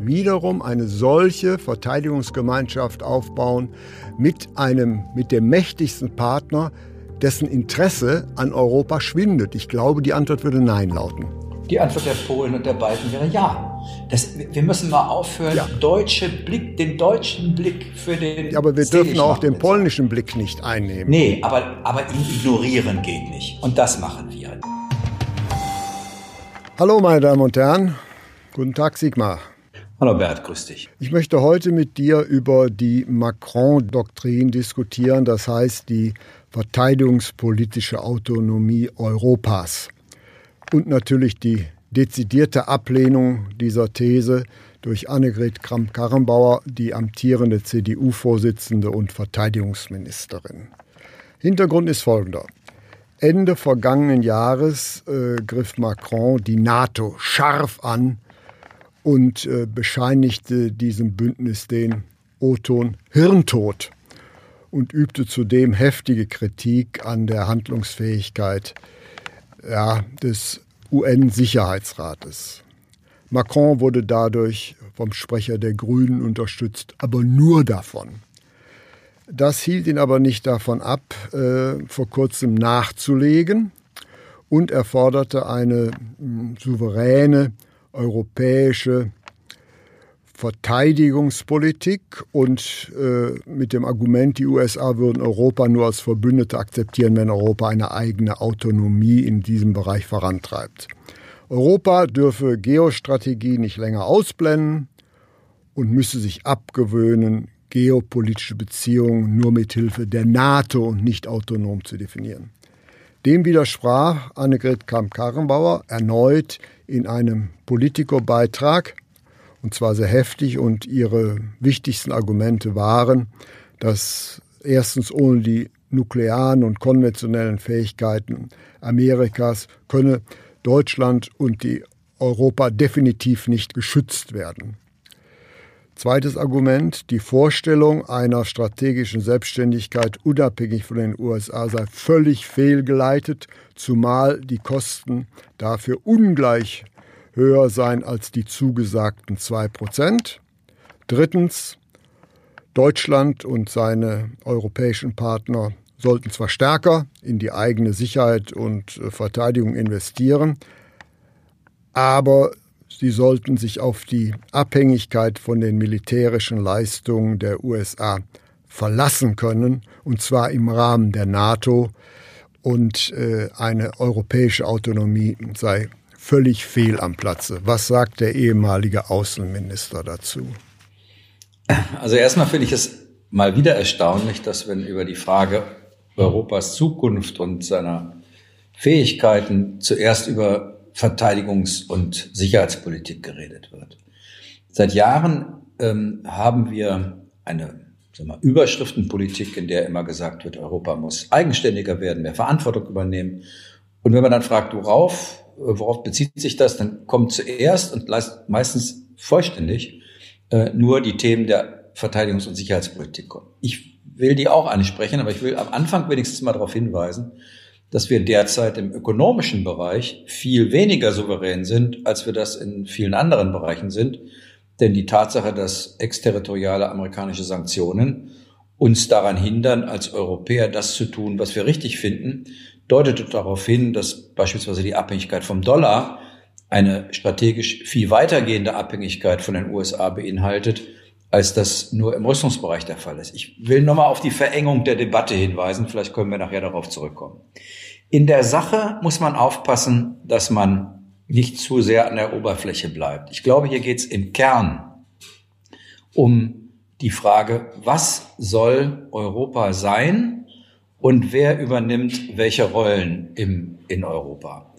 wiederum eine solche Verteidigungsgemeinschaft aufbauen mit einem, mit dem mächtigsten Partner, dessen Interesse an Europa schwindet? Ich glaube, die Antwort würde Nein lauten. Die Antwort der Polen und der Balten wäre ja. Das, wir müssen mal aufhören, ja. deutsche Blick, den deutschen Blick für den. Ja, aber wir dürfen auch den polnischen Blick nicht einnehmen. Nee, aber, aber ihn ignorieren geht nicht. Und das machen wir. Hallo, meine Damen und Herren. Guten Tag, Sigmar. Hallo Bert, grüß dich. Ich möchte heute mit dir über die Macron-Doktrin diskutieren, das heißt die verteidigungspolitische Autonomie Europas und natürlich die dezidierte Ablehnung dieser These durch Annegret Kramp-Karrenbauer, die amtierende CDU-Vorsitzende und Verteidigungsministerin. Hintergrund ist folgender. Ende vergangenen Jahres äh, griff Macron die NATO scharf an und äh, bescheinigte diesem Bündnis den O-Ton Hirntod und übte zudem heftige Kritik an der Handlungsfähigkeit ja, des UN-Sicherheitsrates. Macron wurde dadurch vom Sprecher der Grünen unterstützt, aber nur davon. Das hielt ihn aber nicht davon ab, äh, vor kurzem nachzulegen und er forderte eine mh, souveräne europäische Verteidigungspolitik und äh, mit dem Argument, die USA würden Europa nur als Verbündete akzeptieren, wenn Europa eine eigene Autonomie in diesem Bereich vorantreibt. Europa dürfe Geostrategie nicht länger ausblenden und müsse sich abgewöhnen, geopolitische Beziehungen nur mit Hilfe der NATO und nicht autonom zu definieren. Dem widersprach Annegret Kramp-Karrenbauer erneut in einem Politico-Beitrag, und zwar sehr heftig, und ihre wichtigsten Argumente waren, dass erstens ohne die nuklearen und konventionellen Fähigkeiten Amerikas könne Deutschland und die Europa definitiv nicht geschützt werden. Zweites Argument, die Vorstellung einer strategischen Selbstständigkeit unabhängig von den USA sei völlig fehlgeleitet, zumal die Kosten dafür ungleich höher seien als die zugesagten zwei Prozent. Drittens, Deutschland und seine europäischen Partner sollten zwar stärker in die eigene Sicherheit und Verteidigung investieren, aber Sie sollten sich auf die Abhängigkeit von den militärischen Leistungen der USA verlassen können, und zwar im Rahmen der NATO. Und äh, eine europäische Autonomie sei völlig fehl am Platze. Was sagt der ehemalige Außenminister dazu? Also erstmal finde ich es mal wieder erstaunlich, dass wenn über die Frage Europas Zukunft und seiner Fähigkeiten zuerst über Verteidigungs- und Sicherheitspolitik geredet wird. Seit Jahren ähm, haben wir eine wir, Überschriftenpolitik, in der immer gesagt wird, Europa muss eigenständiger werden, mehr Verantwortung übernehmen. Und wenn man dann fragt, worauf, worauf bezieht sich das, dann kommt zuerst und meistens vollständig äh, nur die Themen der Verteidigungs- und Sicherheitspolitik kommen. Ich will die auch ansprechen, aber ich will am Anfang wenigstens mal darauf hinweisen, dass wir derzeit im ökonomischen Bereich viel weniger souverän sind, als wir das in vielen anderen Bereichen sind. Denn die Tatsache, dass exterritoriale amerikanische Sanktionen uns daran hindern, als Europäer das zu tun, was wir richtig finden, deutet darauf hin, dass beispielsweise die Abhängigkeit vom Dollar eine strategisch viel weitergehende Abhängigkeit von den USA beinhaltet, als das nur im Rüstungsbereich der Fall ist. Ich will nochmal auf die Verengung der Debatte hinweisen, vielleicht können wir nachher darauf zurückkommen. In der Sache muss man aufpassen, dass man nicht zu sehr an der Oberfläche bleibt. Ich glaube, hier geht es im Kern um die Frage, was soll Europa sein und wer übernimmt welche Rollen im, in Europa.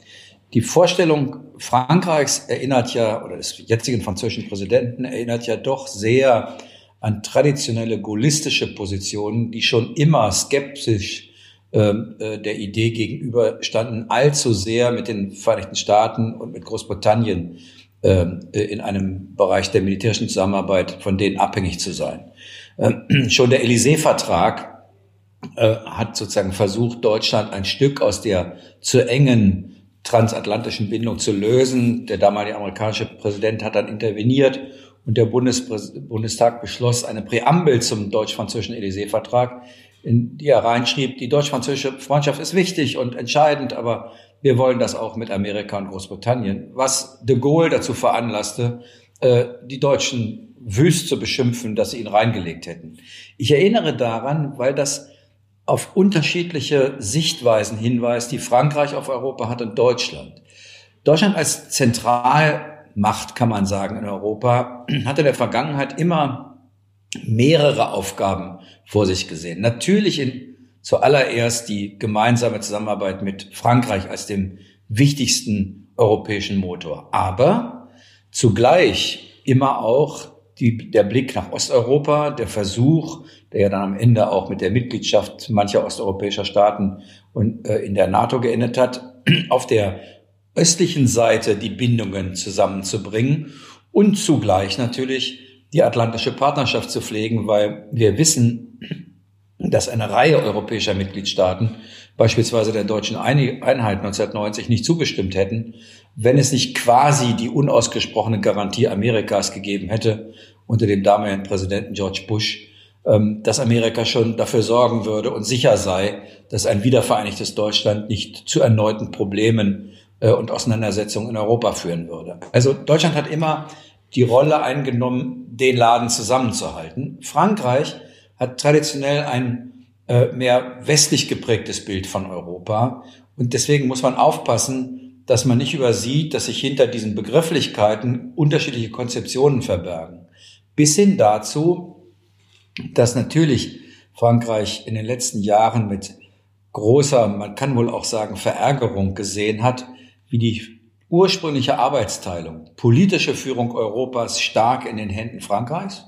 Die Vorstellung Frankreichs erinnert ja, oder des jetzigen französischen Präsidenten erinnert ja doch sehr an traditionelle gaullistische Positionen, die schon immer skeptisch der Idee gegenüberstanden, allzu sehr mit den Vereinigten Staaten und mit Großbritannien ähm, äh, in einem Bereich der militärischen Zusammenarbeit von denen abhängig zu sein. Ähm, schon der Élysée-Vertrag äh, hat sozusagen versucht, Deutschland ein Stück aus der zu engen transatlantischen Bindung zu lösen. Der damalige amerikanische Präsident hat dann interveniert und der Bundespräs Bundestag beschloss eine Präambel zum deutsch-französischen Élysée-Vertrag, in die er reinschrieb, die deutsch-französische Freundschaft ist wichtig und entscheidend, aber wir wollen das auch mit Amerika und Großbritannien, was de Gaulle dazu veranlasste, äh, die Deutschen wüst zu beschimpfen, dass sie ihn reingelegt hätten. Ich erinnere daran, weil das auf unterschiedliche Sichtweisen hinweist, die Frankreich auf Europa hat und Deutschland. Deutschland als Zentralmacht, kann man sagen, in Europa, hatte in der Vergangenheit immer mehrere Aufgaben vor sich gesehen. Natürlich in, zuallererst die gemeinsame Zusammenarbeit mit Frankreich als dem wichtigsten europäischen Motor, aber zugleich immer auch die, der Blick nach Osteuropa, der Versuch, der ja dann am Ende auch mit der Mitgliedschaft mancher osteuropäischer Staaten und äh, in der NATO geendet hat, auf der östlichen Seite die Bindungen zusammenzubringen und zugleich natürlich die atlantische Partnerschaft zu pflegen, weil wir wissen, dass eine Reihe europäischer Mitgliedstaaten, beispielsweise der deutschen Einheit 1990, nicht zugestimmt hätten, wenn es nicht quasi die unausgesprochene Garantie Amerikas gegeben hätte unter dem damaligen Präsidenten George Bush, ähm, dass Amerika schon dafür sorgen würde und sicher sei, dass ein wiedervereinigtes Deutschland nicht zu erneuten Problemen äh, und Auseinandersetzungen in Europa führen würde. Also Deutschland hat immer die Rolle eingenommen, den Laden zusammenzuhalten. Frankreich hat traditionell ein äh, mehr westlich geprägtes Bild von Europa. Und deswegen muss man aufpassen, dass man nicht übersieht, dass sich hinter diesen Begrifflichkeiten unterschiedliche Konzeptionen verbergen. Bis hin dazu, dass natürlich Frankreich in den letzten Jahren mit großer, man kann wohl auch sagen, Verärgerung gesehen hat, wie die ursprüngliche Arbeitsteilung, politische Führung Europas stark in den Händen Frankreichs,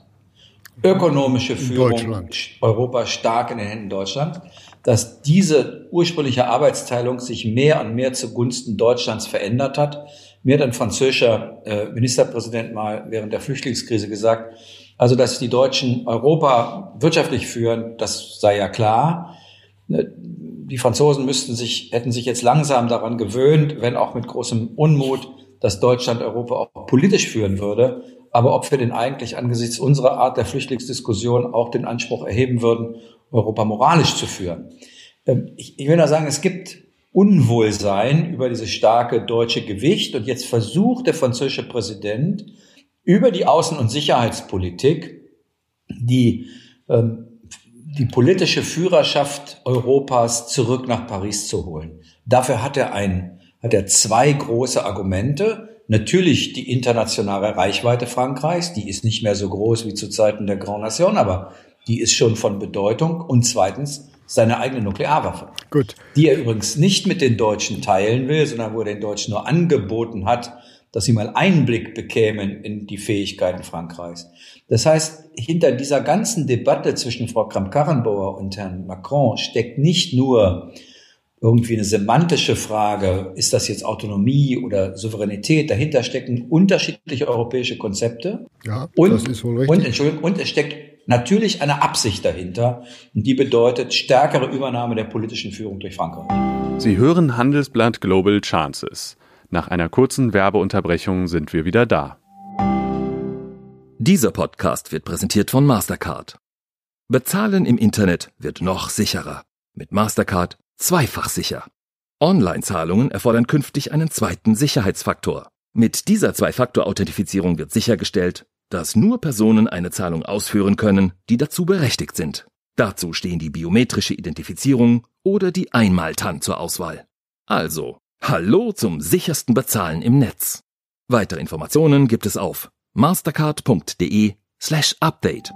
ökonomische Führung Europas stark in den Händen Deutschlands, dass diese ursprüngliche Arbeitsteilung sich mehr und mehr zugunsten Deutschlands verändert hat. Mir hat ein französischer äh, Ministerpräsident mal während der Flüchtlingskrise gesagt, also dass die Deutschen Europa wirtschaftlich führen, das sei ja klar. Die Franzosen müssten sich, hätten sich jetzt langsam daran gewöhnt, wenn auch mit großem Unmut, dass Deutschland Europa auch politisch führen würde. Aber ob wir denn eigentlich angesichts unserer Art der Flüchtlingsdiskussion auch den Anspruch erheben würden, Europa moralisch zu führen? Ähm, ich, ich will nur sagen, es gibt Unwohlsein über dieses starke deutsche Gewicht. Und jetzt versucht der französische Präsident über die Außen- und Sicherheitspolitik die ähm, die politische Führerschaft Europas zurück nach Paris zu holen. Dafür hat er ein, hat er zwei große Argumente. Natürlich die internationale Reichweite Frankreichs, die ist nicht mehr so groß wie zu Zeiten der Grand Nation, aber die ist schon von Bedeutung. Und zweitens seine eigene Nuklearwaffe. Gut. Die er übrigens nicht mit den Deutschen teilen will, sondern wo er den Deutschen nur angeboten hat, dass sie mal Einblick bekämen in die Fähigkeiten Frankreichs. Das heißt, hinter dieser ganzen Debatte zwischen Frau Kramp-Karrenbauer und Herrn Macron steckt nicht nur irgendwie eine semantische Frage, ist das jetzt Autonomie oder Souveränität? Dahinter stecken unterschiedliche europäische Konzepte. Ja, und, das ist wohl richtig. Und, Entschuldigung, und es steckt natürlich eine Absicht dahinter. Und die bedeutet stärkere Übernahme der politischen Führung durch Frankreich. Sie hören Handelsblatt Global Chances. Nach einer kurzen Werbeunterbrechung sind wir wieder da. Dieser Podcast wird präsentiert von Mastercard. Bezahlen im Internet wird noch sicherer. Mit Mastercard zweifach sicher. Online-Zahlungen erfordern künftig einen zweiten Sicherheitsfaktor. Mit dieser Zwei-Faktor-Authentifizierung wird sichergestellt, dass nur Personen eine Zahlung ausführen können, die dazu berechtigt sind. Dazu stehen die biometrische Identifizierung oder die Einmaltan zur Auswahl. Also, Hallo zum sichersten Bezahlen im Netz. Weitere Informationen gibt es auf mastercard.de slash update.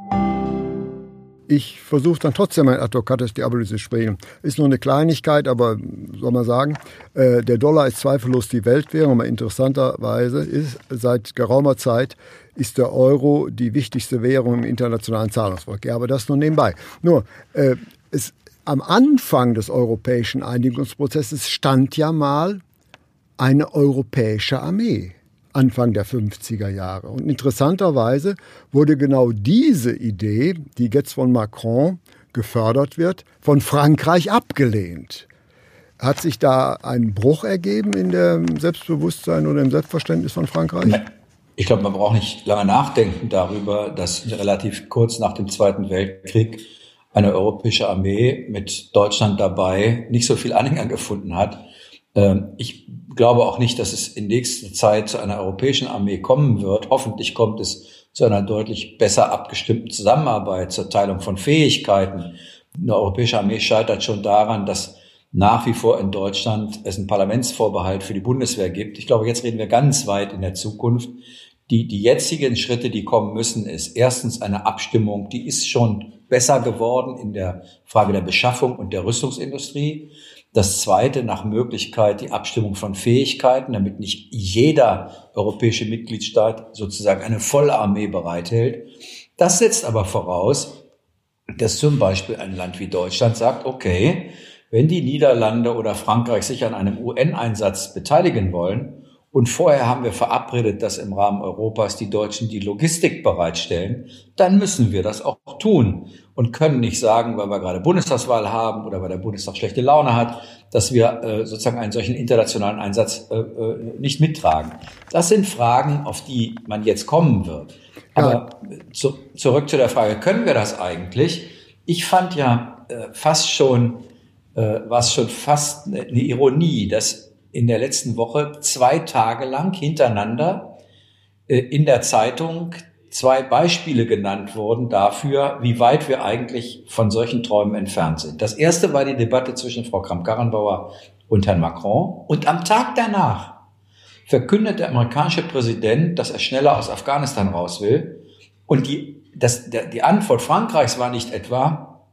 ich versuche dann trotzdem ein Advocatus Diabolis zu sprechen. Ist nur eine Kleinigkeit, aber soll man sagen, äh, der Dollar ist zweifellos die Weltwährung, aber interessanterweise ist seit geraumer Zeit ist der Euro die wichtigste Währung im internationalen Zahlungsverkehr. Aber das nur nebenbei. Nur, äh, es, am Anfang des europäischen Einigungsprozesses stand ja mal eine europäische Armee. Anfang der 50er Jahre. Und interessanterweise wurde genau diese Idee, die jetzt von Macron gefördert wird, von Frankreich abgelehnt. Hat sich da ein Bruch ergeben in dem Selbstbewusstsein oder im Selbstverständnis von Frankreich? Ich glaube, man braucht nicht lange nachdenken darüber, dass relativ kurz nach dem Zweiten Weltkrieg eine europäische Armee mit Deutschland dabei nicht so viel Anhänger gefunden hat. Ähm, ich glaube auch nicht, dass es in nächster Zeit zu einer europäischen Armee kommen wird. Hoffentlich kommt es zu einer deutlich besser abgestimmten Zusammenarbeit, zur Teilung von Fähigkeiten. Eine europäische Armee scheitert schon daran, dass nach wie vor in Deutschland es einen Parlamentsvorbehalt für die Bundeswehr gibt. Ich glaube, jetzt reden wir ganz weit in der Zukunft. Die, die jetzigen Schritte, die kommen müssen, ist erstens eine Abstimmung, die ist schon besser geworden in der Frage der Beschaffung und der Rüstungsindustrie. Das zweite, nach Möglichkeit die Abstimmung von Fähigkeiten, damit nicht jeder europäische Mitgliedstaat sozusagen eine Vollarmee bereithält. Das setzt aber voraus, dass zum Beispiel ein Land wie Deutschland sagt, okay, wenn die Niederlande oder Frankreich sich an einem UN-Einsatz beteiligen wollen, und vorher haben wir verabredet, dass im Rahmen Europas die Deutschen die Logistik bereitstellen, dann müssen wir das auch tun und können nicht sagen, weil wir gerade Bundestagswahl haben oder weil der Bundestag schlechte Laune hat, dass wir äh, sozusagen einen solchen internationalen Einsatz äh, äh, nicht mittragen. Das sind Fragen, auf die man jetzt kommen wird. Aber ja. zu, zurück zu der Frage, können wir das eigentlich? Ich fand ja äh, fast schon, äh, was schon fast eine Ironie, dass in der letzten Woche zwei Tage lang hintereinander äh, in der Zeitung zwei Beispiele genannt wurden dafür, wie weit wir eigentlich von solchen Träumen entfernt sind. Das erste war die Debatte zwischen Frau Kramp-Karrenbauer und Herrn Macron. Und am Tag danach verkündet der amerikanische Präsident, dass er schneller aus Afghanistan raus will. Und die, das, der, die Antwort Frankreichs war nicht etwa,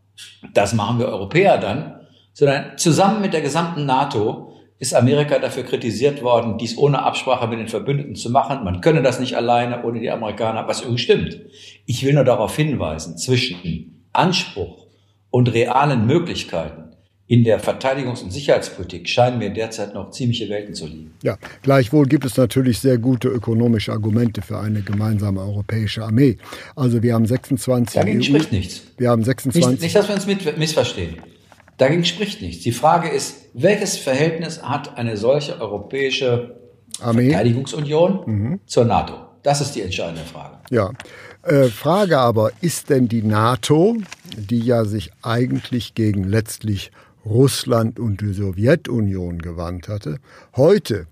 das machen wir Europäer dann, sondern zusammen mit der gesamten NATO ist Amerika dafür kritisiert worden, dies ohne Absprache mit den Verbündeten zu machen. Man könne das nicht alleine ohne die Amerikaner, was übrigens stimmt. Ich will nur darauf hinweisen, zwischen Anspruch und realen Möglichkeiten in der Verteidigungs- und Sicherheitspolitik scheinen mir derzeit noch ziemliche Welten zu liegen. Ja, gleichwohl gibt es natürlich sehr gute ökonomische Argumente für eine gemeinsame europäische Armee. Also wir haben 26 Dagegen EU, spricht nichts. Wir haben 26 nicht, nicht dass wir uns missverstehen. Dagegen spricht nichts. Die Frage ist, welches Verhältnis hat eine solche europäische Armee? Verteidigungsunion mhm. zur NATO? Das ist die entscheidende Frage. Ja. Äh, Frage aber, ist denn die NATO, die ja sich eigentlich gegen letztlich Russland und die Sowjetunion gewandt hatte, heute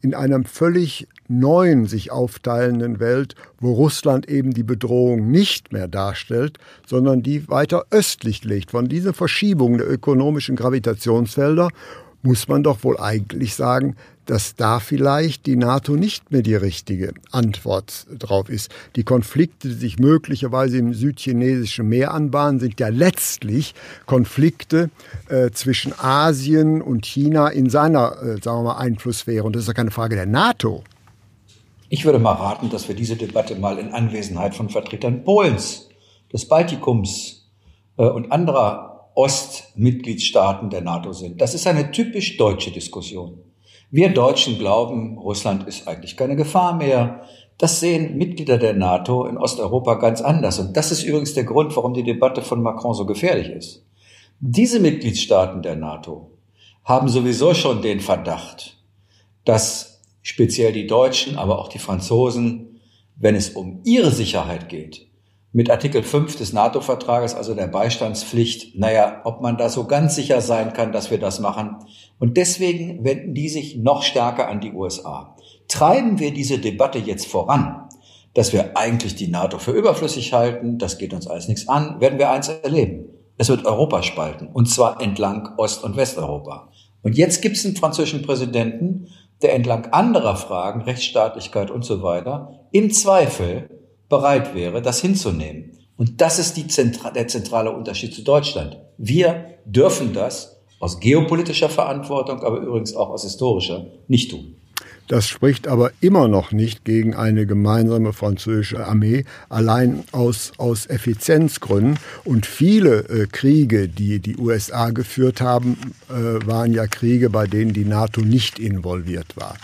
in einem völlig neuen sich aufteilenden Welt, wo Russland eben die Bedrohung nicht mehr darstellt, sondern die weiter östlich liegt. Von dieser Verschiebung der ökonomischen Gravitationsfelder muss man doch wohl eigentlich sagen, dass da vielleicht die NATO nicht mehr die richtige Antwort drauf ist. Die Konflikte, die sich möglicherweise im südchinesischen Meer anbahnen, sind ja letztlich Konflikte äh, zwischen Asien und China in seiner, äh, sagen wir mal, Einflusssphäre. Und das ist ja keine Frage der NATO. Ich würde mal raten, dass wir diese Debatte mal in Anwesenheit von Vertretern Polens, des Baltikums äh, und anderer Ostmitgliedstaaten der NATO sind. Das ist eine typisch deutsche Diskussion. Wir Deutschen glauben, Russland ist eigentlich keine Gefahr mehr. Das sehen Mitglieder der NATO in Osteuropa ganz anders. Und das ist übrigens der Grund, warum die Debatte von Macron so gefährlich ist. Diese Mitgliedstaaten der NATO haben sowieso schon den Verdacht, dass speziell die Deutschen, aber auch die Franzosen, wenn es um ihre Sicherheit geht, mit Artikel 5 des NATO-Vertrages, also der Beistandspflicht, naja, ob man da so ganz sicher sein kann, dass wir das machen. Und deswegen wenden die sich noch stärker an die USA. Treiben wir diese Debatte jetzt voran, dass wir eigentlich die NATO für überflüssig halten, das geht uns alles nichts an, werden wir eins erleben. Es wird Europa spalten, und zwar entlang Ost- und Westeuropa. Und jetzt gibt es einen französischen Präsidenten, der entlang anderer Fragen, Rechtsstaatlichkeit und so weiter, im Zweifel bereit wäre, das hinzunehmen. Und das ist Zentra der zentrale Unterschied zu Deutschland. Wir dürfen das aus geopolitischer Verantwortung, aber übrigens auch aus historischer nicht tun. Das spricht aber immer noch nicht gegen eine gemeinsame französische Armee, allein aus, aus Effizienzgründen. Und viele äh, Kriege, die die USA geführt haben, äh, waren ja Kriege, bei denen die NATO nicht involviert war.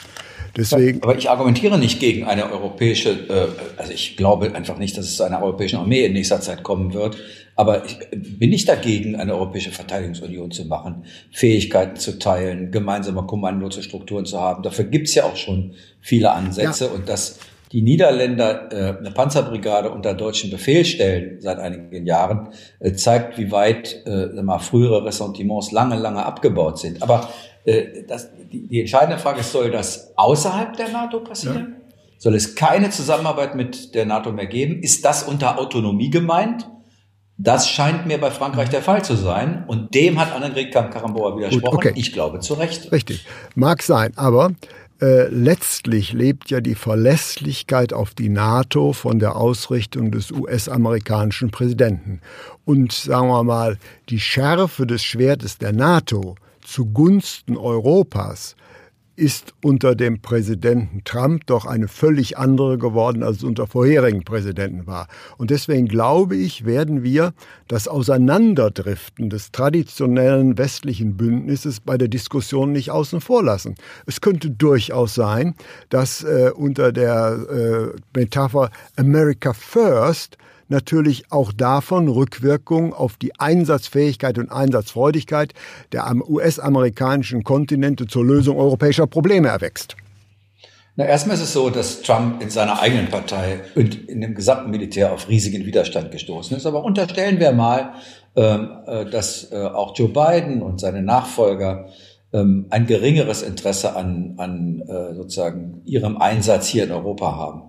Deswegen, aber ich argumentiere nicht gegen eine europäische, äh, also ich glaube einfach nicht, dass es zu einer europäischen Armee in nächster Zeit kommen wird. Aber ich bin nicht dagegen, eine europäische Verteidigungsunion zu machen, Fähigkeiten zu teilen, gemeinsame Kommandostrukturen zu haben. Dafür gibt's ja auch schon viele Ansätze ja. und dass die Niederländer äh, eine Panzerbrigade unter deutschen Befehl stellen seit einigen Jahren, äh, zeigt, wie weit äh, mal, frühere Ressentiments lange, lange abgebaut sind. Aber das, die, die entscheidende Frage ist, soll das außerhalb der NATO passieren? Ja. Soll es keine Zusammenarbeit mit der NATO mehr geben? Ist das unter Autonomie gemeint? Das scheint mir bei Frankreich der Fall zu sein. Und dem hat Annegret Kramp-Karrenbauer widersprochen. Gut, okay. Ich glaube zu Recht. Richtig. Mag sein. Aber äh, letztlich lebt ja die Verlässlichkeit auf die NATO von der Ausrichtung des US-amerikanischen Präsidenten. Und sagen wir mal, die Schärfe des Schwertes der NATO zugunsten Europas ist unter dem Präsidenten Trump doch eine völlig andere geworden, als es unter vorherigen Präsidenten war. Und deswegen glaube ich, werden wir das Auseinanderdriften des traditionellen westlichen Bündnisses bei der Diskussion nicht außen vor lassen. Es könnte durchaus sein, dass äh, unter der äh, Metapher America First natürlich auch davon Rückwirkungen auf die Einsatzfähigkeit und Einsatzfreudigkeit der US-amerikanischen Kontinente zur Lösung europäischer Probleme erwächst. Na, erstmal ist es so, dass Trump in seiner eigenen Partei und in dem gesamten Militär auf riesigen Widerstand gestoßen ist. Aber unterstellen wir mal, ähm, äh, dass äh, auch Joe Biden und seine Nachfolger ähm, ein geringeres Interesse an, an äh, sozusagen ihrem Einsatz hier in Europa haben.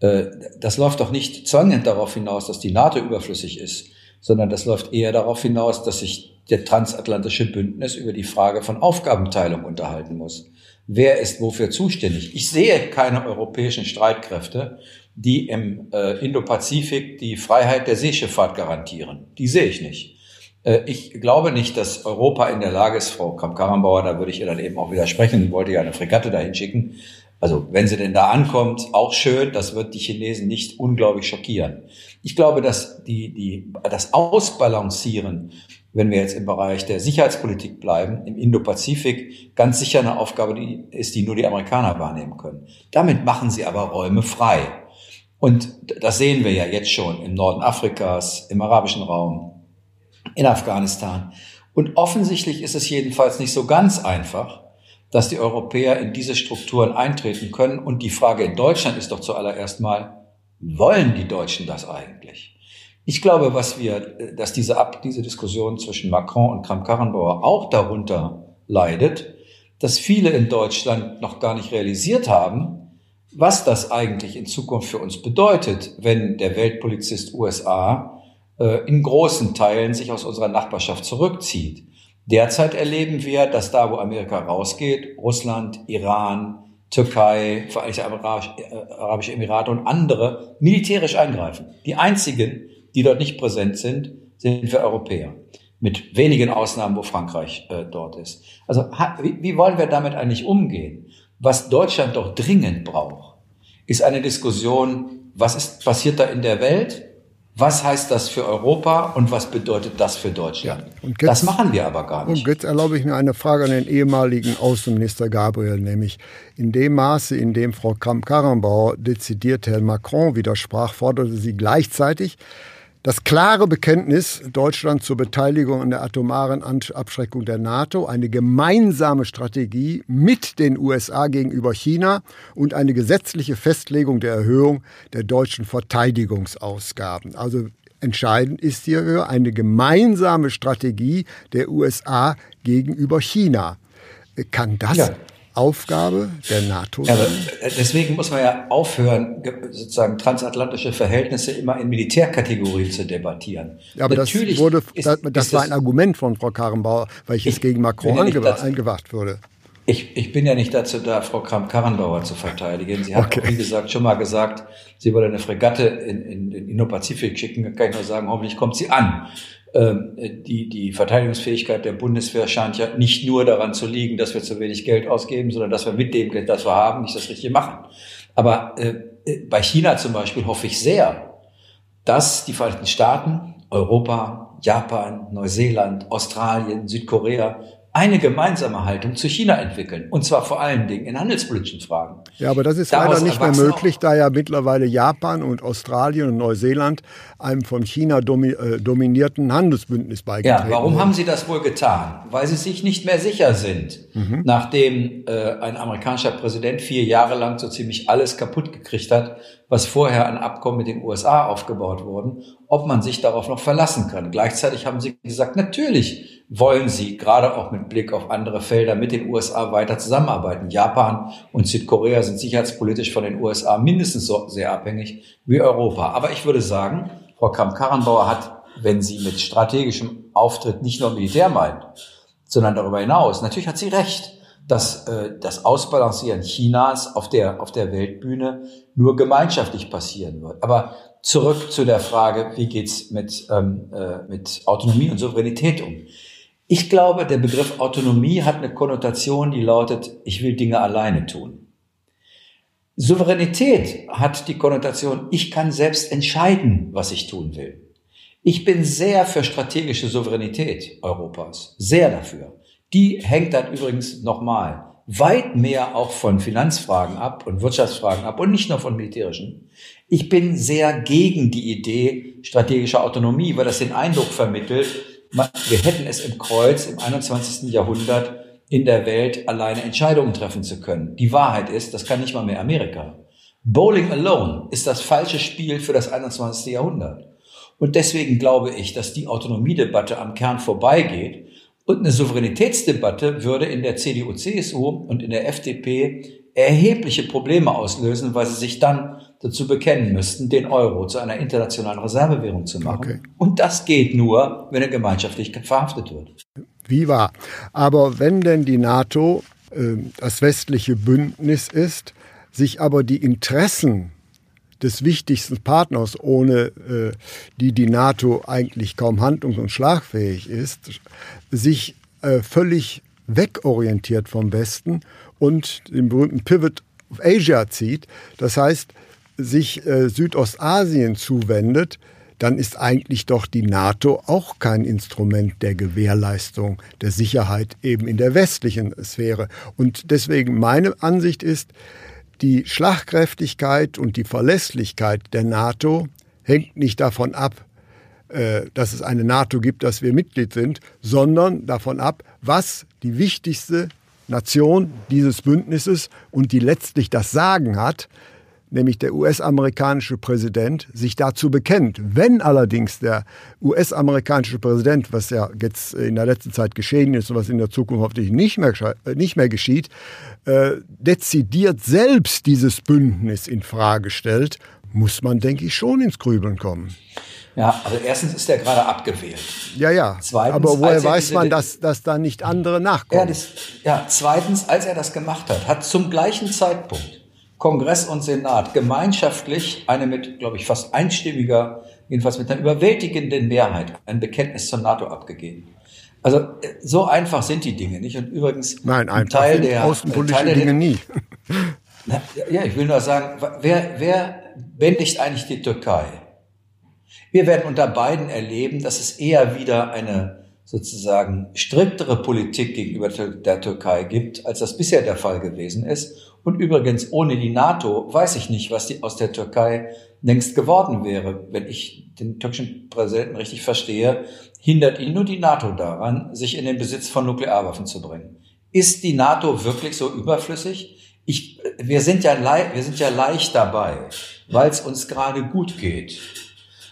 Äh, das läuft doch nicht zwingend darauf hinaus, dass die NATO überflüssig ist, sondern das läuft eher darauf hinaus, dass sich der transatlantische Bündnis über die Frage von Aufgabenteilung unterhalten muss. Wer ist wofür zuständig? Ich sehe keine europäischen Streitkräfte, die im äh, Indo-Pazifik die Freiheit der Seeschifffahrt garantieren. Die sehe ich nicht. Äh, ich glaube nicht, dass Europa in der Lage ist, Frau Kramp-Karrenbauer, da würde ich ihr dann eben auch widersprechen, wollte ja eine Fregatte dahin schicken, also wenn sie denn da ankommt, auch schön, das wird die Chinesen nicht unglaublich schockieren. Ich glaube, dass die, die, das Ausbalancieren, wenn wir jetzt im Bereich der Sicherheitspolitik bleiben, im Indo-Pazifik, ganz sicher eine Aufgabe die ist, die nur die Amerikaner wahrnehmen können. Damit machen sie aber Räume frei. Und das sehen wir ja jetzt schon im Norden Afrikas, im arabischen Raum, in Afghanistan. Und offensichtlich ist es jedenfalls nicht so ganz einfach, dass die Europäer in diese Strukturen eintreten können. Und die Frage in Deutschland ist doch zuallererst mal, wollen die Deutschen das eigentlich? Ich glaube, was wir, dass diese, diese Diskussion zwischen Macron und Kramp-Karrenbauer auch darunter leidet, dass viele in Deutschland noch gar nicht realisiert haben, was das eigentlich in Zukunft für uns bedeutet, wenn der Weltpolizist USA äh, in großen Teilen sich aus unserer Nachbarschaft zurückzieht. Derzeit erleben wir, dass da, wo Amerika rausgeht, Russland, Iran, Türkei, Vereinigte Arabische Emirate und andere militärisch eingreifen. Die einzigen, die dort nicht präsent sind, sind wir Europäer. Mit wenigen Ausnahmen, wo Frankreich äh, dort ist. Also wie, wie wollen wir damit eigentlich umgehen? Was Deutschland doch dringend braucht, ist eine Diskussion, was ist passiert da in der Welt? Was heißt das für Europa und was bedeutet das für Deutschland? Ja, jetzt, das machen wir aber gar nicht. Und jetzt erlaube ich mir eine Frage an den ehemaligen Außenminister Gabriel, nämlich in dem Maße, in dem Frau Kramp-Karrenbauer dezidiert Herrn Macron widersprach, forderte sie gleichzeitig das klare Bekenntnis Deutschlands zur Beteiligung an der atomaren Abschreckung der NATO, eine gemeinsame Strategie mit den USA gegenüber China und eine gesetzliche Festlegung der Erhöhung der deutschen Verteidigungsausgaben. Also entscheidend ist hier eine gemeinsame Strategie der USA gegenüber China. Kann das ja. Aufgabe der NATO sein? Ja, deswegen muss man ja aufhören, sozusagen transatlantische Verhältnisse immer in Militärkategorien zu debattieren. Ja, aber Natürlich das, wurde, ist, das, das war ein Argument von Frau Karrenbauer, welches ich, gegen Macron ja eingebracht wurde. Ich, ich bin ja nicht dazu da, Frau Kramp-Karrenbauer zu verteidigen. Sie hat, okay. wie gesagt, schon mal gesagt, sie wolle eine Fregatte in, in, in Indo-Pazifik schicken. Da kann ich nur sagen, hoffentlich kommt sie an. Ähm, die, die Verteidigungsfähigkeit der Bundeswehr scheint ja nicht nur daran zu liegen, dass wir zu wenig Geld ausgeben, sondern dass wir mit dem Geld, das wir haben, nicht das Richtige machen. Aber äh, bei China zum Beispiel hoffe ich sehr, dass die Vereinigten Staaten, Europa, Japan, Neuseeland, Australien, Südkorea eine gemeinsame Haltung zu China entwickeln. Und zwar vor allen Dingen in handelspolitischen Fragen. Ja, aber das ist Daraus leider nicht mehr möglich, da ja mittlerweile Japan und Australien und Neuseeland einem von China äh, dominierten Handelsbündnis beigetreten Ja, warum haben sie das wohl getan? Weil sie sich nicht mehr sicher sind, mhm. nachdem äh, ein amerikanischer Präsident vier Jahre lang so ziemlich alles kaputt gekriegt hat, was vorher an Abkommen mit den USA aufgebaut wurden, ob man sich darauf noch verlassen kann. Gleichzeitig haben sie gesagt, natürlich wollen sie gerade auch mit Blick auf andere Felder mit den USA weiter zusammenarbeiten. Japan und Südkorea sind sicherheitspolitisch von den USA mindestens so sehr abhängig wie Europa. Aber ich würde sagen, Frau Kramp-Karrenbauer hat, wenn sie mit strategischem Auftritt nicht nur Militär meint, sondern darüber hinaus, natürlich hat sie recht dass äh, das Ausbalancieren Chinas auf der, auf der Weltbühne nur gemeinschaftlich passieren wird. Aber zurück zu der Frage, wie geht's mit, ähm, äh, mit Autonomie und Souveränität um? Ich glaube, der Begriff Autonomie hat eine Konnotation, die lautet, ich will Dinge alleine tun. Souveränität hat die Konnotation, ich kann selbst entscheiden, was ich tun will. Ich bin sehr für strategische Souveränität Europas, sehr dafür. Die hängt dann übrigens nochmal weit mehr auch von Finanzfragen ab und Wirtschaftsfragen ab und nicht nur von militärischen. Ich bin sehr gegen die Idee strategischer Autonomie, weil das den Eindruck vermittelt, wir hätten es im Kreuz im 21. Jahrhundert in der Welt alleine Entscheidungen treffen zu können. Die Wahrheit ist, das kann nicht mal mehr Amerika. Bowling alone ist das falsche Spiel für das 21. Jahrhundert. Und deswegen glaube ich, dass die Autonomiedebatte am Kern vorbeigeht und eine Souveränitätsdebatte würde in der CDU, CSU und in der FDP erhebliche Probleme auslösen, weil sie sich dann dazu bekennen müssten, den Euro zu einer internationalen Reservewährung zu machen. Okay. Und das geht nur, wenn er gemeinschaftlich verhaftet wird. Wie wahr. Aber wenn denn die NATO äh, das westliche Bündnis ist, sich aber die Interessen des wichtigsten Partners, ohne äh, die die NATO eigentlich kaum handlungs- und schlagfähig ist, sich äh, völlig wegorientiert vom Westen und den berühmten Pivot of Asia zieht, das heißt, sich äh, Südostasien zuwendet, dann ist eigentlich doch die NATO auch kein Instrument der Gewährleistung der Sicherheit eben in der westlichen Sphäre. Und deswegen meine Ansicht ist, die Schlagkräftigkeit und die Verlässlichkeit der NATO hängt nicht davon ab, äh, dass es eine NATO gibt, dass wir Mitglied sind, sondern davon ab, was die wichtigste Nation dieses Bündnisses und die letztlich das Sagen hat, nämlich der US-amerikanische Präsident, sich dazu bekennt. Wenn allerdings der US-amerikanische Präsident, was ja jetzt in der letzten Zeit geschehen ist und was in der Zukunft hoffentlich nicht mehr, äh, nicht mehr geschieht, äh, dezidiert selbst dieses Bündnis in Frage stellt, muss man, denke ich, schon ins Grübeln kommen. Ja, also erstens ist er gerade abgewählt. Ja, ja. Zweitens, aber woher weiß man, dass, dass da nicht andere nachkommen? Ja, das, ja, zweitens, als er das gemacht hat, hat zum gleichen Zeitpunkt Kongress und Senat gemeinschaftlich eine mit, glaube ich, fast einstimmiger, jedenfalls mit einer überwältigenden Mehrheit ein Bekenntnis zur NATO abgegeben. Also so einfach sind die Dinge nicht. Und übrigens Nein, ein Teil der außenpolitische Teil der, Dinge nie. ja, ich will nur sagen, wer, wer bändigt eigentlich die Türkei? Wir werden unter beiden erleben, dass es eher wieder eine sozusagen striktere Politik gegenüber der Türkei gibt, als das bisher der Fall gewesen ist. Und übrigens, ohne die NATO weiß ich nicht, was die aus der Türkei längst geworden wäre. Wenn ich den türkischen Präsidenten richtig verstehe, hindert ihn nur die NATO daran, sich in den Besitz von Nuklearwaffen zu bringen. Ist die NATO wirklich so überflüssig? Ich, wir, sind ja, wir sind ja leicht dabei, weil es uns gerade gut geht,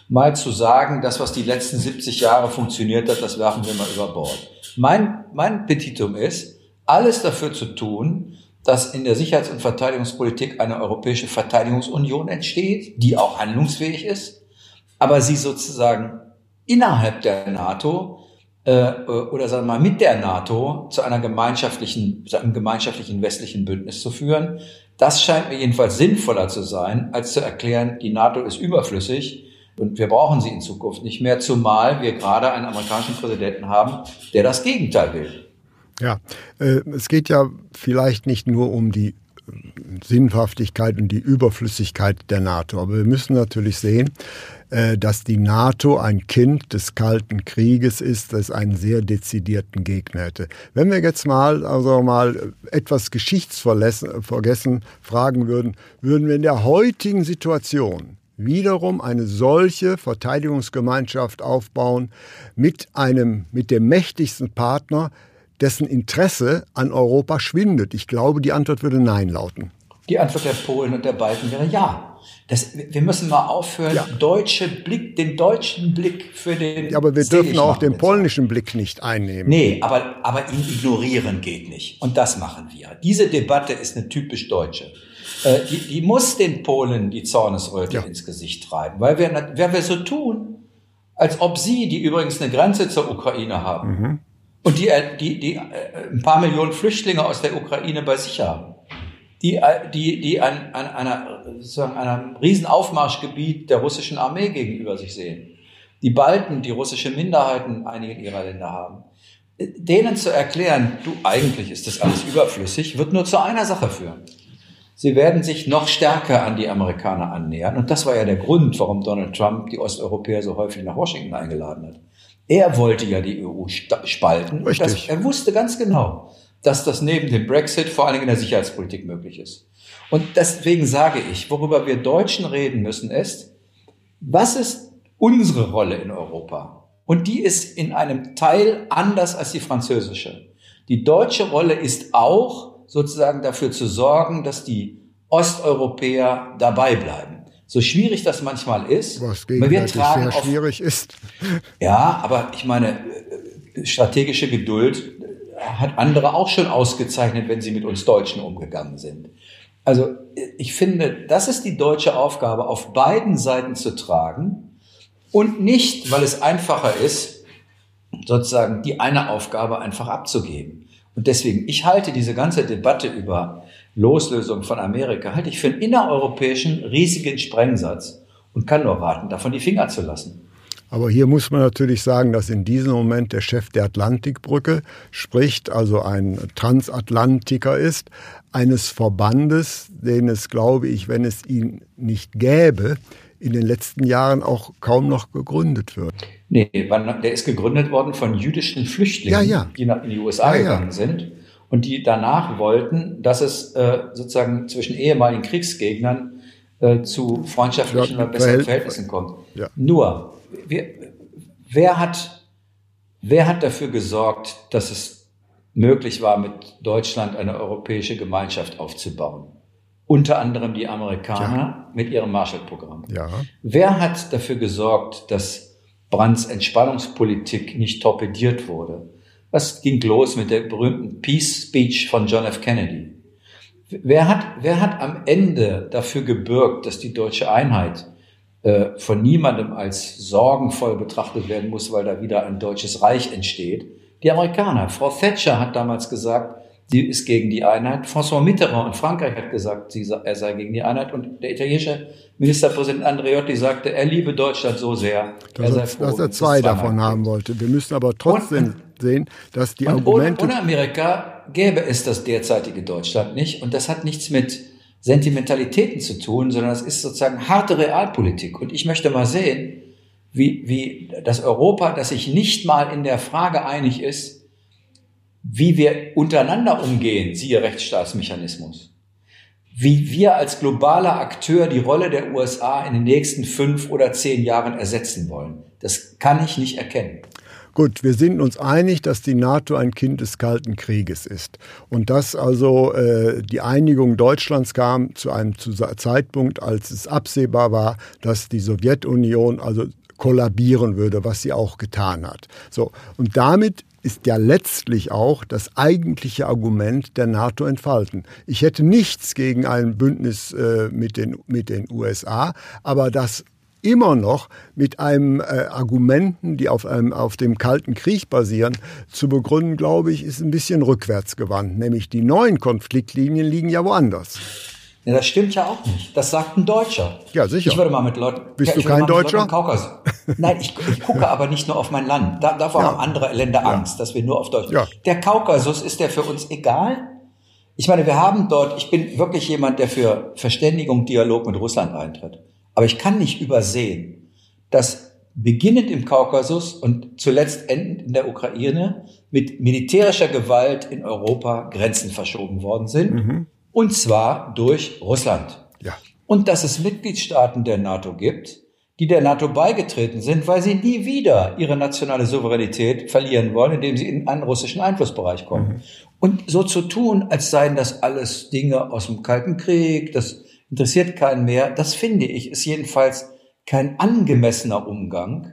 mal zu sagen, das, was die letzten 70 Jahre funktioniert hat, das werfen wir mal über Bord. Mein, mein Petitum ist, alles dafür zu tun, dass in der Sicherheits- und Verteidigungspolitik eine europäische Verteidigungsunion entsteht, die auch handlungsfähig ist, aber sie sozusagen innerhalb der NATO äh, oder sagen wir mal mit der NATO zu einer gemeinschaftlichen, zu einem gemeinschaftlichen westlichen Bündnis zu führen. Das scheint mir jedenfalls sinnvoller zu sein, als zu erklären, die NATO ist überflüssig und wir brauchen sie in Zukunft nicht mehr, zumal wir gerade einen amerikanischen Präsidenten haben, der das Gegenteil will. Ja, äh, es geht ja vielleicht nicht nur um die Sinnhaftigkeit und die Überflüssigkeit der NATO. Aber wir müssen natürlich sehen, äh, dass die NATO ein Kind des Kalten Krieges ist, das einen sehr dezidierten Gegner hätte. Wenn wir jetzt mal, also mal etwas geschichtsvergessen fragen würden, würden wir in der heutigen Situation wiederum eine solche Verteidigungsgemeinschaft aufbauen mit einem, mit dem mächtigsten Partner, dessen Interesse an Europa schwindet? Ich glaube, die Antwort würde Nein lauten. Die Antwort der Polen und der Balten wäre Ja. Das, wir müssen mal aufhören, ja. deutsche Blick, den deutschen Blick für den. Ja, aber wir dürfen auch den polnischen Blick nicht einnehmen. Nee, aber, aber ihn ignorieren geht nicht. Und das machen wir. Diese Debatte ist eine typisch deutsche. Äh, die, die muss den Polen die Zornesröte ja. ins Gesicht treiben, weil wir, wenn wir so tun, als ob sie, die übrigens eine Grenze zur Ukraine haben, mhm und die, äh, die, die äh, ein paar Millionen Flüchtlinge aus der Ukraine bei sich haben, die, äh, die, die an, an einer, sozusagen einem Riesenaufmarschgebiet der russischen Armee gegenüber sich sehen, die Balten, die russische Minderheiten in einigen ihrer Länder haben, denen zu erklären, du, eigentlich ist das alles überflüssig, wird nur zu einer Sache führen. Sie werden sich noch stärker an die Amerikaner annähern. Und das war ja der Grund, warum Donald Trump die Osteuropäer so häufig nach Washington eingeladen hat. Er wollte ja die EU spalten. Das, er wusste ganz genau, dass das neben dem Brexit vor allen Dingen in der Sicherheitspolitik möglich ist. Und deswegen sage ich, worüber wir Deutschen reden müssen, ist, was ist unsere Rolle in Europa? Und die ist in einem Teil anders als die französische. Die deutsche Rolle ist auch sozusagen dafür zu sorgen, dass die Osteuropäer dabei bleiben. So schwierig das manchmal ist. Was gegenseitig sehr auf, schwierig ist. Ja, aber ich meine, strategische Geduld hat andere auch schon ausgezeichnet, wenn sie mit uns Deutschen umgegangen sind. Also ich finde, das ist die deutsche Aufgabe, auf beiden Seiten zu tragen und nicht, weil es einfacher ist, sozusagen die eine Aufgabe einfach abzugeben. Und deswegen, ich halte diese ganze Debatte über Loslösung von Amerika halte ich für einen innereuropäischen riesigen Sprengsatz und kann nur raten, davon die Finger zu lassen. Aber hier muss man natürlich sagen, dass in diesem Moment der Chef der Atlantikbrücke spricht, also ein Transatlantiker ist, eines Verbandes, den es, glaube ich, wenn es ihn nicht gäbe, in den letzten Jahren auch kaum noch gegründet wird. Nee, der ist gegründet worden von jüdischen Flüchtlingen, ja, ja. die in die USA ja, gegangen sind und die danach wollten, dass es äh, sozusagen zwischen ehemaligen Kriegsgegnern äh, zu freundschaftlichen oder besseren Verhältnissen kommt. Nur, wir, wer, hat, wer hat dafür gesorgt, dass es möglich war, mit Deutschland eine europäische Gemeinschaft aufzubauen? Unter anderem die Amerikaner ja. mit ihrem Marshallprogramm. Ja. Wer hat dafür gesorgt, dass Brandts Entspannungspolitik nicht torpediert wurde? Was ging los mit der berühmten Peace Speech von John F. Kennedy? Wer hat, wer hat am Ende dafür gebürgt, dass die deutsche Einheit äh, von niemandem als sorgenvoll betrachtet werden muss, weil da wieder ein deutsches Reich entsteht? Die Amerikaner. Frau Thatcher hat damals gesagt, sie ist gegen die Einheit. François Mitterrand in Frankreich hat gesagt, sie, er sei gegen die Einheit. Und der italienische Ministerpräsident Andreotti sagte, er liebe Deutschland so sehr, dass er, sei froh, dass er zwei davon haben wollte. Wir müssen aber trotzdem und, sehen, dass die Argumente. Ohne, ohne Amerika gäbe es das derzeitige Deutschland nicht. Und das hat nichts mit Sentimentalitäten zu tun, sondern das ist sozusagen harte Realpolitik. Und ich möchte mal sehen, wie, wie das Europa, das sich nicht mal in der Frage einig ist, wie wir untereinander umgehen, siehe Rechtsstaatsmechanismus, wie wir als globaler Akteur die Rolle der USA in den nächsten fünf oder zehn Jahren ersetzen wollen. Das kann ich nicht erkennen. Gut, wir sind uns einig, dass die NATO ein Kind des Kalten Krieges ist und dass also äh, die Einigung Deutschlands kam zu einem Zeitpunkt, als es absehbar war, dass die Sowjetunion also kollabieren würde, was sie auch getan hat. So und damit ist ja letztlich auch das eigentliche Argument der NATO entfalten. Ich hätte nichts gegen ein Bündnis äh, mit, den, mit den USA, aber das immer noch mit einem äh, Argumenten, die auf, einem, auf dem Kalten Krieg basieren, zu begründen, glaube ich, ist ein bisschen rückwärts gewandt. Nämlich die neuen Konfliktlinien liegen ja woanders. Ja, das stimmt ja auch nicht. Das sagt ein Deutscher. Ja, sicher. Ich würde mal mit Leuten. Bist ja, du kein Deutscher? Nein, ich, ich, gucke aber nicht nur auf mein Land. Da, davor ja. haben andere Länder Angst, ja. dass wir nur auf Deutschland. Ja. Der Kaukasus ist der für uns egal? Ich meine, wir haben dort, ich bin wirklich jemand, der für Verständigung, Dialog mit Russland eintritt. Aber ich kann nicht übersehen, dass beginnend im Kaukasus und zuletzt endend in der Ukraine mit militärischer Gewalt in Europa Grenzen verschoben worden sind. Mhm. Und zwar durch Russland. Ja. Und dass es Mitgliedstaaten der NATO gibt, die der NATO beigetreten sind, weil sie nie wieder ihre nationale Souveränität verlieren wollen, indem sie in einen russischen Einflussbereich kommen. Mhm. Und so zu tun, als seien das alles Dinge aus dem Kalten Krieg, das interessiert keinen mehr, das finde ich, ist jedenfalls kein angemessener Umgang,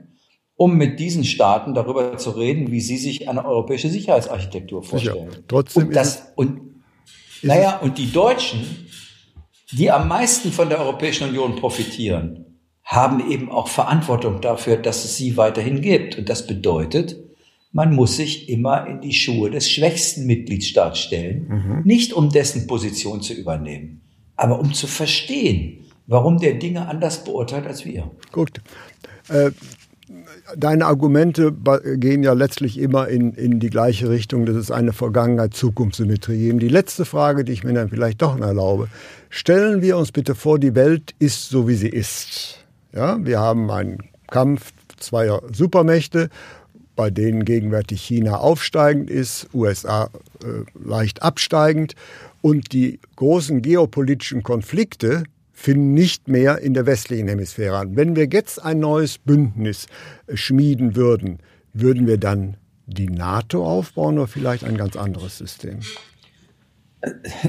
um mit diesen Staaten darüber zu reden, wie sie sich eine europäische Sicherheitsarchitektur vorstellen. Sicher. Trotzdem und das, und, naja, und die Deutschen, die am meisten von der Europäischen Union profitieren, haben eben auch Verantwortung dafür, dass es sie weiterhin gibt. Und das bedeutet, man muss sich immer in die Schuhe des schwächsten Mitgliedstaats stellen, mhm. nicht um dessen Position zu übernehmen, aber um zu verstehen, warum der Dinge anders beurteilt als wir. Gut. Äh, deine Argumente gehen ja letztlich immer in, in die gleiche Richtung, dass es eine Vergangenheit-Zukunftssymmetrie geben. Die letzte Frage, die ich mir dann vielleicht doch erlaube, stellen wir uns bitte vor, die Welt ist so, wie sie ist. Ja, wir haben einen Kampf zweier Supermächte, bei denen gegenwärtig China aufsteigend ist, USA äh, leicht absteigend. Und die großen geopolitischen Konflikte finden nicht mehr in der westlichen Hemisphäre an. Wenn wir jetzt ein neues Bündnis äh, schmieden würden, würden wir dann die NATO aufbauen oder vielleicht ein ganz anderes System?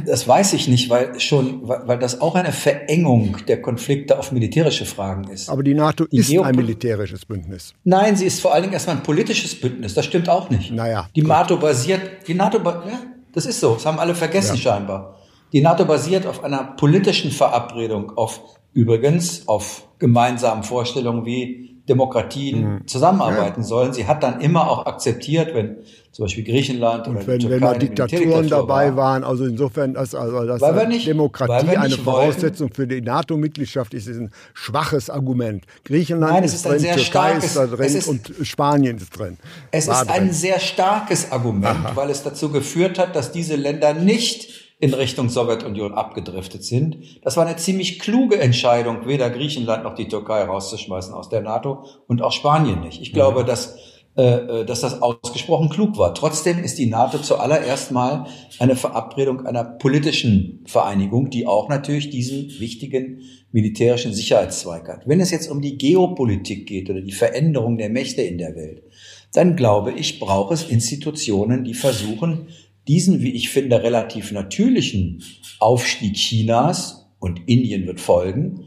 Das weiß ich nicht, weil schon, weil das auch eine Verengung der Konflikte auf militärische Fragen ist. Aber die NATO die ist Geopol ein militärisches Bündnis. Nein, sie ist vor allen Dingen erstmal ein politisches Bündnis. Das stimmt auch nicht. Naja. Die gut. NATO basiert, die NATO, ja, das ist so. Das haben alle vergessen ja. scheinbar. Die NATO basiert auf einer politischen Verabredung, auf übrigens auf gemeinsamen Vorstellungen wie Demokratien mhm. zusammenarbeiten ja. sollen. Sie hat dann immer auch akzeptiert, wenn zum Beispiel Griechenland und oder wenn, Türkei wenn da Diktaturen dabei war. waren, also insofern, dass, also, dass nicht, Demokratie eine Voraussetzung für die NATO-Mitgliedschaft ist, ist ein schwaches Argument. Griechenland Nein, ist, ist drin, Türkei starkes, ist da drin ist, und Spanien ist drin. Es ist drin. ein sehr starkes Argument, Aha. weil es dazu geführt hat, dass diese Länder nicht in Richtung Sowjetunion abgedriftet sind. Das war eine ziemlich kluge Entscheidung, weder Griechenland noch die Türkei rauszuschmeißen aus der NATO und auch Spanien nicht. Ich glaube, mhm. dass äh, äh, dass das ausgesprochen klug war. Trotzdem ist die NATO zuallererst mal eine Verabredung einer politischen Vereinigung, die auch natürlich diesen wichtigen militärischen Sicherheitszweig hat. Wenn es jetzt um die Geopolitik geht oder die Veränderung der Mächte in der Welt, dann glaube ich, braucht es Institutionen, die versuchen, diesen, wie ich finde, relativ natürlichen Aufstieg Chinas und Indien wird folgen,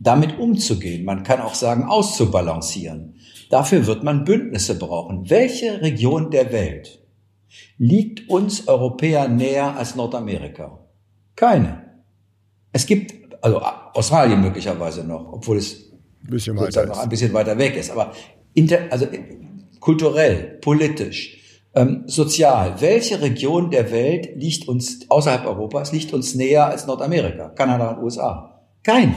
damit umzugehen. Man kann auch sagen, auszubalancieren. Dafür wird man Bündnisse brauchen. Welche Region der Welt liegt uns Europäer näher als Nordamerika? Keine. Es gibt, also Australien möglicherweise noch, obwohl es bisschen weiter noch ein bisschen weiter weg ist. Aber inter, also kulturell, politisch, ähm, sozial. Welche Region der Welt liegt uns außerhalb Europas, liegt uns näher als Nordamerika, Kanada und USA? Keine.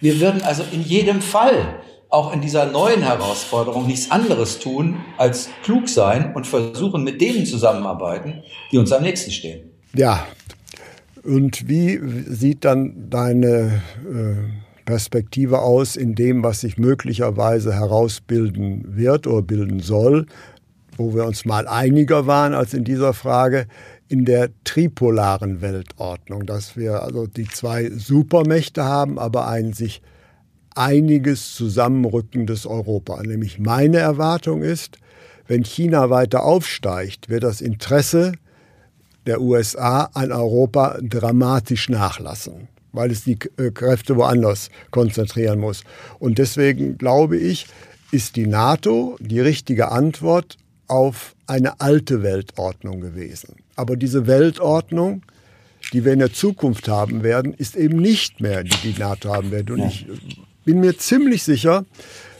Wir würden also in jedem Fall auch in dieser neuen Herausforderung nichts anderes tun, als klug sein und versuchen, mit denen zusammenarbeiten, die uns am nächsten stehen. Ja. Und wie sieht dann deine äh, Perspektive aus in dem, was sich möglicherweise herausbilden wird oder bilden soll? Wo wir uns mal einiger waren als in dieser Frage, in der tripolaren Weltordnung, dass wir also die zwei Supermächte haben, aber ein sich einiges zusammenrückendes Europa. Nämlich meine Erwartung ist, wenn China weiter aufsteigt, wird das Interesse der USA an Europa dramatisch nachlassen, weil es die äh, Kräfte woanders konzentrieren muss. Und deswegen glaube ich, ist die NATO die richtige Antwort auf eine alte Weltordnung gewesen. Aber diese Weltordnung, die wir in der Zukunft haben werden, ist eben nicht mehr die, die NATO haben wird. Und ich bin mir ziemlich sicher,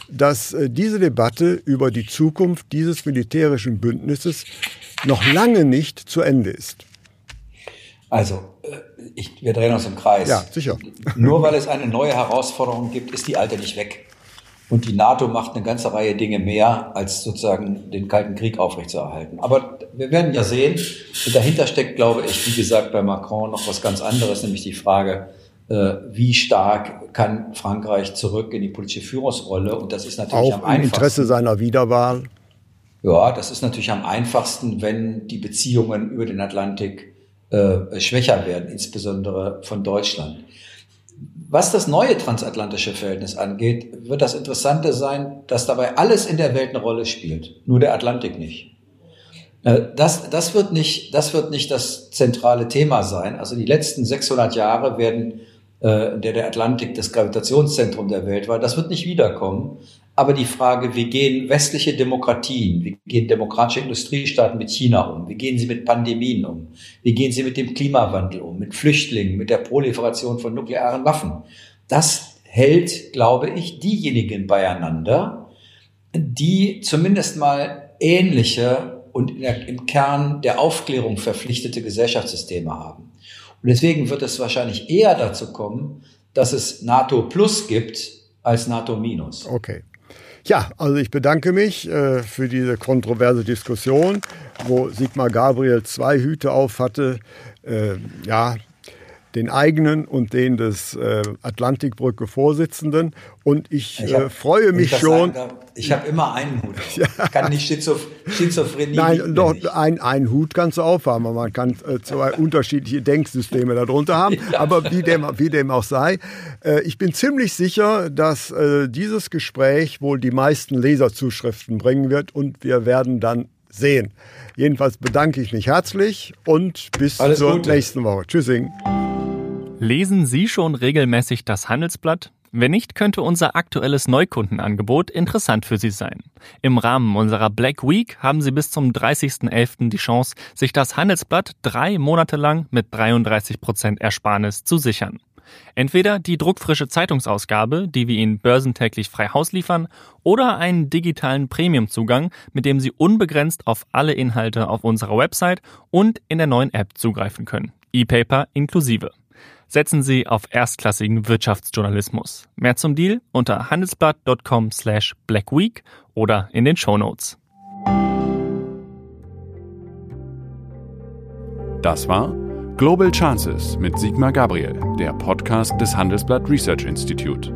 dass äh, diese Debatte über die Zukunft dieses militärischen Bündnisses noch lange nicht zu Ende ist. Also, äh, ich, wir drehen uns im Kreis. Ja, sicher. Nur weil es eine neue Herausforderung gibt, ist die alte nicht weg. Und die NATO macht eine ganze Reihe Dinge mehr, als sozusagen den Kalten Krieg aufrechtzuerhalten. Aber wir werden ja sehen, dahinter steckt, glaube ich, wie gesagt, bei Macron noch was ganz anderes, nämlich die Frage, äh, wie stark kann Frankreich zurück in die politische Führungsrolle? Und das ist natürlich Auch am einfachsten. Im Interesse seiner Wiederwahl. Ja, das ist natürlich am einfachsten, wenn die Beziehungen über den Atlantik äh, schwächer werden, insbesondere von Deutschland. Was das neue transatlantische Verhältnis angeht, wird das Interessante sein, dass dabei alles in der Welt eine Rolle spielt, nur der Atlantik nicht. Das, das, wird nicht, das wird nicht das zentrale Thema sein. Also die letzten 600 Jahre werden äh, der der Atlantik das Gravitationszentrum der Welt war. Das wird nicht wiederkommen. Aber die Frage, wie gehen westliche Demokratien, wie gehen demokratische Industriestaaten mit China um, wie gehen sie mit Pandemien um, wie gehen sie mit dem Klimawandel um, mit Flüchtlingen, mit der Proliferation von nuklearen Waffen, das hält, glaube ich, diejenigen beieinander, die zumindest mal ähnliche und im Kern der Aufklärung verpflichtete Gesellschaftssysteme haben. Und deswegen wird es wahrscheinlich eher dazu kommen, dass es NATO Plus gibt als NATO Minus. Okay. Ja, also ich bedanke mich äh, für diese kontroverse Diskussion, wo Sigmar Gabriel zwei Hüte auf hatte. Äh, ja, den eigenen und den des äh, Atlantikbrücke-Vorsitzenden. Und ich, ich hab, äh, freue mich ich schon. Darf, ich habe immer einen Hut. ja. Ich kann nicht Schizoph Schizophrenie. Nein, doch, ein, ein Hut kannst du aufhaben. Man kann äh, zwei unterschiedliche Denksysteme darunter haben. Ja. Aber wie dem, wie dem auch sei, äh, ich bin ziemlich sicher, dass äh, dieses Gespräch wohl die meisten Leserzuschriften bringen wird und wir werden dann sehen. Jedenfalls bedanke ich mich herzlich und bis Alles zur Gute. nächsten Woche. Tschüssing. Lesen Sie schon regelmäßig das Handelsblatt? Wenn nicht, könnte unser aktuelles Neukundenangebot interessant für Sie sein. Im Rahmen unserer Black Week haben Sie bis zum 30.11. die Chance, sich das Handelsblatt drei Monate lang mit 33% Ersparnis zu sichern. Entweder die druckfrische Zeitungsausgabe, die wir Ihnen börsentäglich frei Haus liefern, oder einen digitalen Premiumzugang, mit dem Sie unbegrenzt auf alle Inhalte auf unserer Website und in der neuen App zugreifen können. E-Paper inklusive setzen Sie auf erstklassigen Wirtschaftsjournalismus. Mehr zum Deal unter handelsblatt.com slash blackweek oder in den Show Notes. Das war Global Chances mit Sigmar Gabriel, der Podcast des Handelsblatt Research Institute.